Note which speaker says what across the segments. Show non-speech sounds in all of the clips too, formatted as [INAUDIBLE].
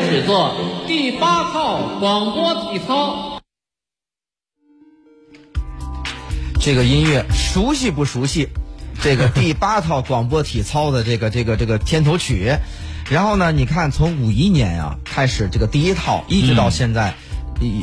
Speaker 1: 开始做第八套广播体操。
Speaker 2: 这个音乐熟悉不熟悉？这个第八套广播体操的这个这个这个片头曲，然后呢，你看从五一年啊开始，这个第一套一直到现在，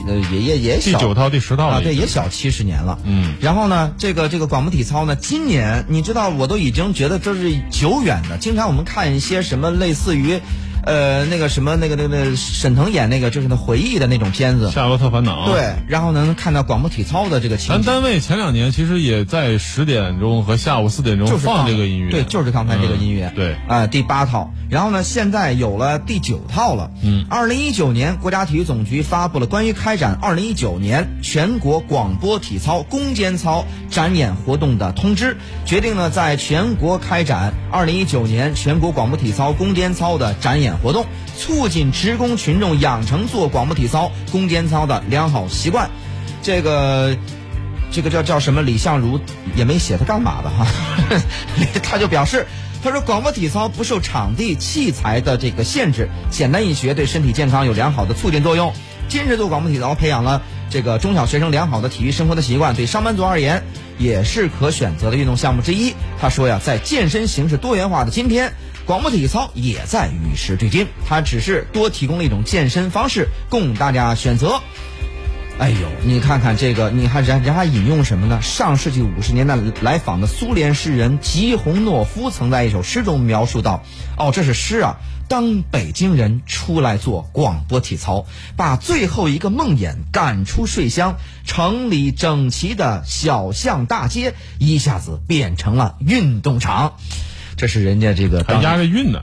Speaker 2: 呃也也也小
Speaker 3: 第九套第十套
Speaker 2: 啊，
Speaker 3: 了
Speaker 2: 对，也小七十年了。
Speaker 3: 嗯，
Speaker 2: 然后呢，这个这个广播体操呢，今年你知道，我都已经觉得这是久远的。经常我们看一些什么类似于，呃，那个什么那个那个那个沈腾演那个就是那回忆的那种片子，
Speaker 3: 夏洛特烦恼。。
Speaker 2: 对，然后能看到广播体操的这个情景。
Speaker 3: 咱单位前两年其实也在十点钟和下午四点钟
Speaker 2: 就
Speaker 3: 放这个音乐，
Speaker 2: 对，就是刚才这个音乐，
Speaker 3: 嗯对
Speaker 2: 啊、第八套。然后呢，现在有了第九套了。
Speaker 3: 嗯，
Speaker 2: 二零一九年，国家体育总局发布了关于开展二零一九年全国广播体操攻坚操展演活动的通知，决定呢在全国开展二零一九年全国广播体操攻坚操的展演活动，促进职工群众养成做广播体操攻坚操的良好习惯。这个这个叫叫什么？李相如也没写他干嘛的哈，[LAUGHS] 他就表示，他说广播体操不受场地器材的这个限制，简单易学，对身体健康有良好的促进作用。坚持做广播体操，培养了这个中小学生良好的体育生活的习惯，对上班族而言也是可选择的运动项目之一。他说呀，在健身形式多元化的今天。广播体操也在与时俱进，它只是多提供了一种健身方式供大家选择。哎呦，你看看这个，你看人人还引用什么呢？上世纪五十年代来访的苏联诗人吉洪诺夫曾在一首诗中描述到：哦，这是诗啊。当北京人出来做广播体操，把最后一个梦魇赶出睡乡，城里整齐的小巷大街一下子变成了运动场。这是人家这个
Speaker 3: 押着韵呢。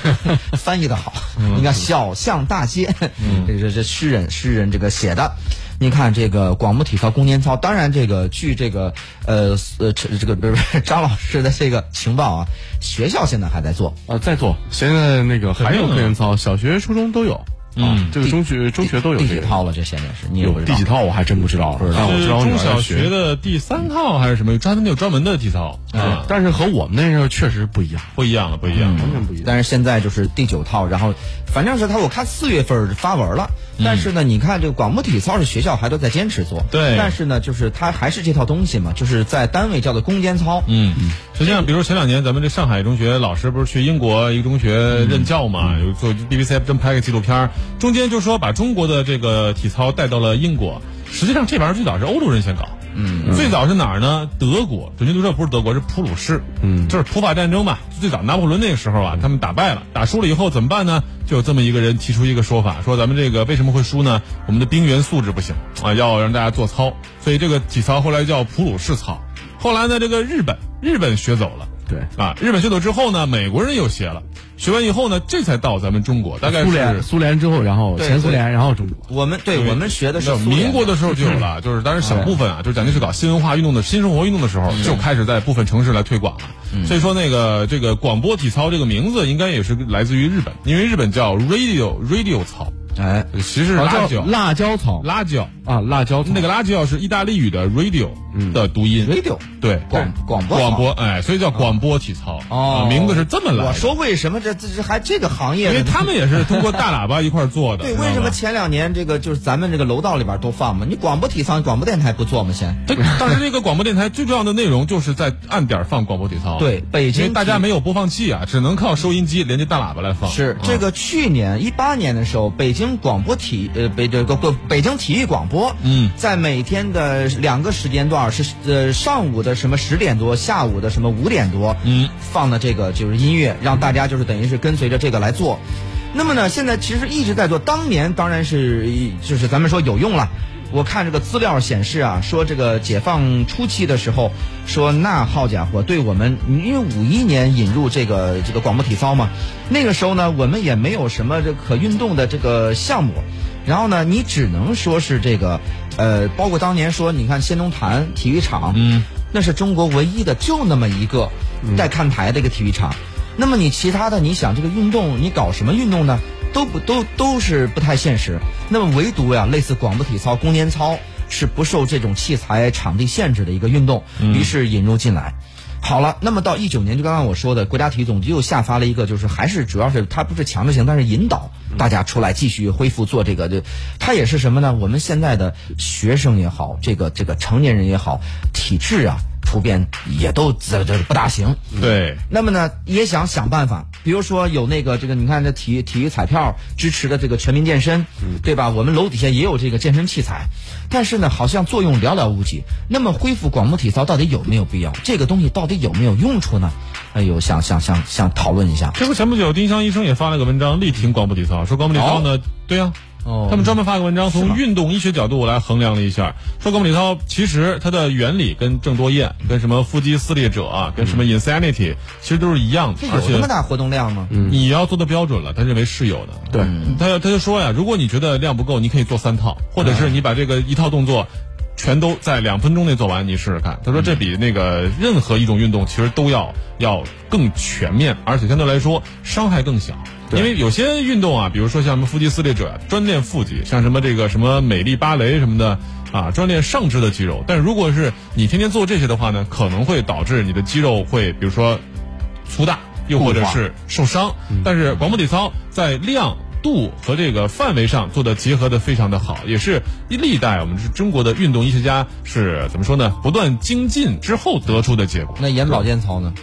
Speaker 3: [LAUGHS]
Speaker 2: 翻译的好，你看小巷大街，[LAUGHS] 这这这诗人诗人这个写的，你看这个广播体操攻坚操，当然这个据这个呃呃这这个不是不是 [LAUGHS] 张老师的这个情报啊，学校现在还在做，
Speaker 4: 啊，在做。现在那个还有
Speaker 3: 肯定的
Speaker 4: 课间操，小学、初中都有。
Speaker 3: 嗯
Speaker 4: 啊，这个中学、中学都有
Speaker 2: 第
Speaker 4: 这个。
Speaker 2: 几套了？这现在是你
Speaker 4: 有第几套我还真不知道，
Speaker 2: 不知道
Speaker 4: 但我
Speaker 3: 是
Speaker 4: 知道
Speaker 3: 中小学的第三套还是什么？专门有专门的体操啊，
Speaker 4: 但是和我们那时候确实不一样，
Speaker 3: 不一样了，不一样。
Speaker 4: 完全不一样。
Speaker 2: 但是现在就是第九套，然后反正是他我看四月份发文了，但是呢，你看这个广播体操是学校还都在坚持做，
Speaker 3: 对。
Speaker 2: 但是呢，就是它还是这套东西嘛，就是在单位叫做攻坚操，
Speaker 3: 嗯，实际上，比如前两年咱们这上海中学老师不是去英国一个中学任教嘛，有做 BBC 真拍个纪录片，中间就说把中国的这个体操带到了英国。实际上这玩意儿最早是欧洲人先搞，嗯，最早是哪儿呢？德国，准确读说不是德国，是普鲁士，嗯，就是普法战争嘛，最早拿破仑那个时候啊，他们打败了，打输了以后怎么办呢？就有这么一个人提出一个说法，说咱们这个为什么会输呢？我们的兵员素质不行啊，要让大家做操，所以这个体操后来叫普鲁士操。后来呢，这个日本日本学走了，
Speaker 4: 对
Speaker 3: 啊，日本学走之后呢，美国人又学了，学完以后呢，这才到咱们中国，大概
Speaker 4: 苏
Speaker 3: 是
Speaker 4: 联苏联之后，然后前苏联，然后中国。
Speaker 2: 我们对我们学的是
Speaker 3: 民国的时候就有了，[LAUGHS] 就是当然小部分啊，就是蒋介石搞新文化运动的新生活运动的时候，就开始在部分城市来推广了。所以说，那个这个广播体操这个名字应该也是来自于日本，因为日本叫 radio radio 操，
Speaker 2: 哎，
Speaker 3: 其实辣椒
Speaker 4: 辣椒草
Speaker 3: 辣椒。
Speaker 4: 啊，辣椒草
Speaker 3: 那个辣椒是意大利语的 radio 的读音
Speaker 2: radio
Speaker 3: 对
Speaker 2: 广广播
Speaker 3: 广播哎，所以叫广播体操
Speaker 2: 哦
Speaker 3: 啊名字是这么来。
Speaker 2: 我说为什么这这这还这个行业？
Speaker 3: 因为他们也是通过大喇叭一块做的。[LAUGHS]
Speaker 2: 对，为什么前两年这个就是咱们这个楼道里边都放嘛？你广播体操、广播电台不做吗？先
Speaker 3: 对，当时这个广播电台最重要的内容就是在按点放广播体操。
Speaker 2: 对北京
Speaker 3: 大家没有播放器啊，只能靠收音机连接大喇叭来放。
Speaker 2: 是这个去年一八年的时候，北京广播体呃北这个不北京体育广播
Speaker 3: 嗯
Speaker 2: 在每天的两个时间段是呃上午的什么十点多，下午的什么五点多，
Speaker 3: 嗯，
Speaker 2: 放的这个就是音乐，让大家就是等于是跟随着这个来做。那么呢，现在其实一直在做，当年当然是就是咱们说有用了。我看这个资料显示啊，说这个解放初期的时候，说那好家伙，对我们，因为五一年引入这个这个广播体操嘛，那个时候呢，我们也没有什么这可运动的这个项目，然后呢，你只能说是这个，呃，包括当年说，你看仙农坛体育场，
Speaker 3: 嗯，
Speaker 2: 那是中国唯一的就那么一个带看台的一个体育场。那么你其他的，你想这个运动，你搞什么运动呢？都不都都是不太现实。那么唯独呀，类似广播体操、攻坚操是不受这种器材、场地限制的一个运动，于是引入进来。好了，那么到一九年，就刚刚我说的，国家体育总局又下发了一个，就是还是主要是它不是强制性，但是引导，大家出来继续恢复做这个，就它也是什么呢？我们现在的学生也好，这个这个成年人也好，体质啊普遍也都这这不大行。
Speaker 3: 对，
Speaker 2: 那么呢，也想想办法，比如说有那个这个，你看这体育体育彩票支持的这个全民健身，对吧？我们楼底下也有这个健身器材，但是呢，好像作用寥寥无几。那么恢复广播体操到底有没有必要？这个东西到底有没有用处呢？哎呦，想想想想讨论一下。
Speaker 3: 这不前不久丁香医生也发了个文章，力挺广播体操，说广播体操呢，对呀、
Speaker 2: 哦
Speaker 3: 他们专门发个文章，从运动医学角度来衡量了一下，说广播体操其实它的原理跟郑多燕、跟什么腹肌撕裂者啊、跟什么 insanity 其实都是一样的
Speaker 2: 这，
Speaker 3: 而且
Speaker 2: 有这么大活动量吗？
Speaker 3: 你要做的标准了，他认为是有的。
Speaker 4: 对
Speaker 3: 他他就说呀，如果你觉得量不够，你可以做三套，或者是你把这个一套动作。全都在两分钟内做完，你试试看。他说这比那个任何一种运动其实都要要更全面，而且相对来说伤害更小。因为有些运动啊，比如说像什么腹肌撕裂者，专练腹肌，像什么这个什么美丽芭蕾什么的啊，专练上肢的肌肉。但如果是你天天做这些的话呢，可能会导致你的肌肉会，比如说粗大，又或者是受伤。但是广播体操在量。度和这个范围上做的结合的非常的好，也是历代我们是中国的运动医学家是怎么说呢？不断精进之后得出的结果。
Speaker 2: 那眼保健操呢？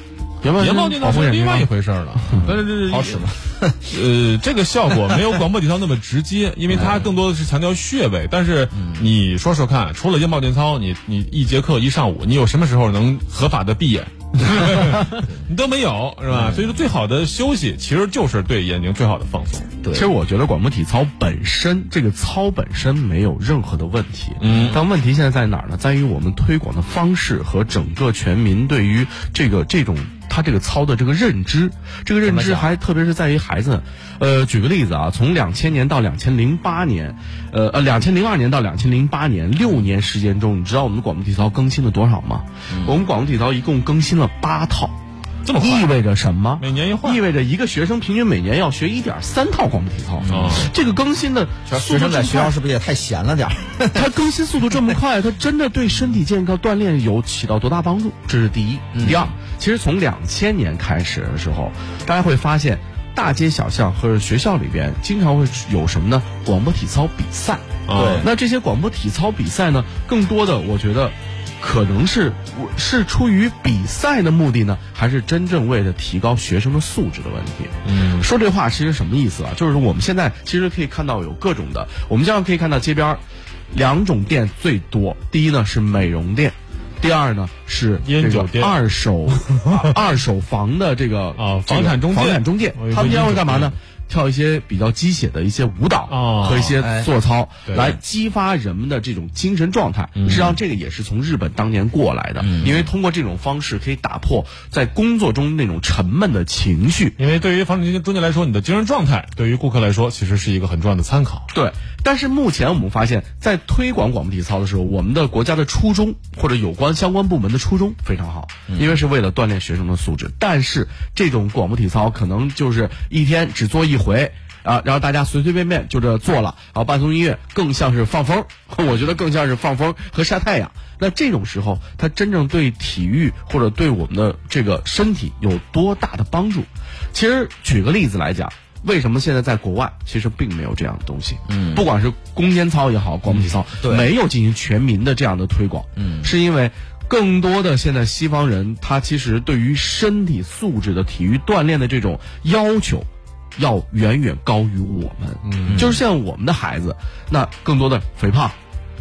Speaker 4: 原本
Speaker 3: 眼保健操是另外一回事儿了，[LAUGHS] 但是这
Speaker 2: 好使吗？[LAUGHS]
Speaker 3: 呃，这个效果没有广播体操那么直接，因为它更多的是强调穴位。但是你说说看，除了眼保健操，你你一节课一上午，你有什么时候能合法的闭眼？[LAUGHS] 你都没有是吧？所以说，最好的休息其实就是对眼睛最好的放松。
Speaker 2: 对
Speaker 4: 其实我觉得广播体操本身这个操本身没有任何的问题，嗯，但问题现在在哪儿呢？在于我们推广的方式和整个全民对于这个这种他这个操的这个认知，这个认知还特别是在于孩子。呃，举个例子啊，从两千年到两千零八年，呃呃，两千零二年到两千零八年六年时间中，你知道我们广播体操更新了多少吗？我们广播体操一共更新了八套。
Speaker 3: 这么快
Speaker 4: 意味着什么？
Speaker 3: 每年一换
Speaker 4: 意味着一个学生平均每年要学一点三套广播体操。
Speaker 3: 哦
Speaker 4: 这个更新的
Speaker 2: 学生在学校是不是也太闲了点儿？[LAUGHS]
Speaker 4: 它更新速度这么快，它真的对身体健康锻炼有起到多大帮助？这是第一。第二，其实从两千年开始的时候，大家会发现大街小巷或者学校里边经常会有什么呢？广播体操比赛。
Speaker 3: 对
Speaker 4: 那这些广播体操比赛呢，更多的我觉得。可能是是出于比赛的目的呢，还是真正为了提高学生的素质的问题？
Speaker 3: 嗯，
Speaker 4: 说这话其实什么意思啊？就是我们现在其实可以看到有各种的，我们经常可以看到街边儿两种店最多，第一呢是美容店。第二呢是这个
Speaker 3: 烟酒店
Speaker 4: 二手啊 [LAUGHS] 二手房的这个
Speaker 3: 啊
Speaker 4: 这个
Speaker 3: 房产中介
Speaker 4: 房产中介他们经常会干嘛呢？跳一些比较鸡血的一些舞蹈
Speaker 3: 哦
Speaker 4: 和一些
Speaker 2: 哎
Speaker 4: 做操，
Speaker 3: 对
Speaker 4: 来激发人们的这种精神状态。
Speaker 3: 嗯
Speaker 4: 实际上，这个也是从日本当年过来的，因为通过这种方式可以打破在工作中那种沉闷的情绪。
Speaker 3: 因为对于房产中介来说，你的精神状态对于顾客来说其实是一个很重要的参考。
Speaker 4: 对，但是目前我们发现，在推广广播体操的时候，我们的国家的初衷或者有关相关部门的初衷非常好，因为是为了锻炼学生的素质。但是这种广播体操可能就是一天只做一回。啊，然后大家随随便便就这做了，然后伴奏音乐更像是放风，[LAUGHS] 我觉得更像是放风和晒太阳。那这种时候，它真正对体育或者对我们的这个身体有多大的帮助？其实举个例子来讲，为什么现在在国外其实并没有这样的东西？嗯，不管是攻坚操也好，广播体操，
Speaker 2: 对
Speaker 4: 没有进行全民的这样的推广。
Speaker 2: 嗯
Speaker 4: 是因为更多的现在西方人，他其实对于身体素质的体育锻炼的这种要求。要远远高于我们，嗯，就是像我们的孩子，那更多的肥胖，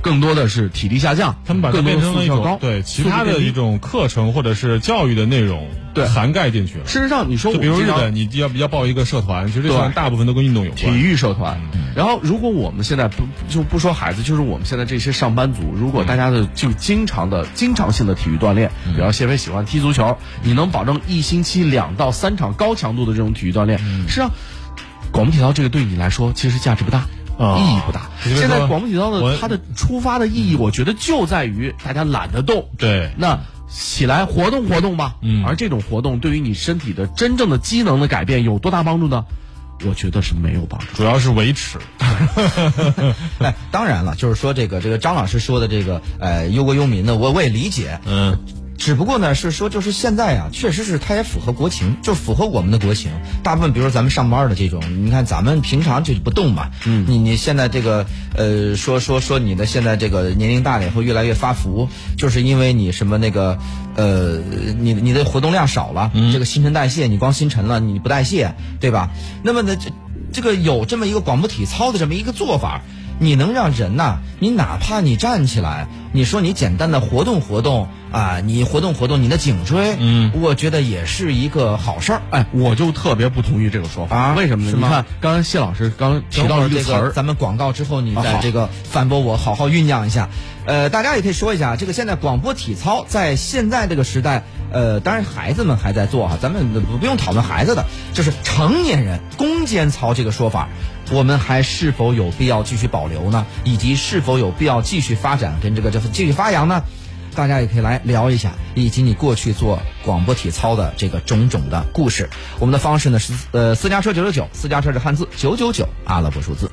Speaker 4: 更多的是体力下降，
Speaker 3: 他们把它变成了一种对其他的一种课程或者是教育的内容
Speaker 4: 对
Speaker 3: 涵盖进去了。
Speaker 4: 事实上，你说
Speaker 3: 比如日本，你要要报一个社团，其实这大部分都跟运动有关体。
Speaker 4: 育社团。然后，如果我们现在不就不说孩子，就是我们现在这些上班族，如果大家的就经常的、经常性的体育锻炼，比方谢飞喜欢踢足球，你能保证一星期两到三场高强度的这种体育锻炼，实际上，广播体操这个对你来说其实价值不大。
Speaker 3: 啊
Speaker 4: 意义不大。现在广播体操
Speaker 3: 我
Speaker 4: 的它的出发的意义，我觉得就在于大家懒得动，
Speaker 3: 对，
Speaker 4: 那起来活动活动吧。
Speaker 3: 嗯
Speaker 4: 而这种活动对于你身体的真正的机能的改变有多大帮助呢？我觉得是没有帮助。
Speaker 3: 主要是维持。[LAUGHS] [LAUGHS]
Speaker 2: 哎，当然了，就是说这个这个张老师说的这个呃忧国忧民的，我我也理解。
Speaker 3: 嗯，
Speaker 2: 只不过呢是说就是现在啊，确实是它也符合国情，就符合我们的国情。大部分比如说咱们上班的这种，你看咱们平常就不动嘛，嗯，你你现在这个呃说说说你的现在这个年龄大了以后越来越发福，就是因为你什么那个呃你你的活动量少了，这个新陈代谢你光新陈了你不代谢，对吧？那么呢这这个有这么一个广播体操的这么一个做法。你能让人呐、你哪怕你站起来，你说你简单的活动活动啊，你活动活动你的颈椎，
Speaker 3: 嗯，
Speaker 2: 我觉得也是一个好事儿。
Speaker 4: 哎，我就特别不同意这个说法
Speaker 2: 啊
Speaker 4: 为什么呢？你看，刚才谢老师刚提到
Speaker 2: 了这个
Speaker 4: 一个词儿，
Speaker 2: 咱们广告之后你再这个反驳我，好好酝酿一下。呃，大家也可以说一下，这个现在广播体操在现在这个时代，呃，当然孩子们还在做哈，咱们不不用讨论孩子的，就是成年人攻坚操这个说法，我们还是否有必要继续保留呢？以及是否有必要继续发展跟这个就是继续发扬呢？大家也可以来聊一下，以及你过去做广播体操的这个种种的故事。我们的方式呢是呃私家车九九九，私家车是汉字九九九阿拉伯数字。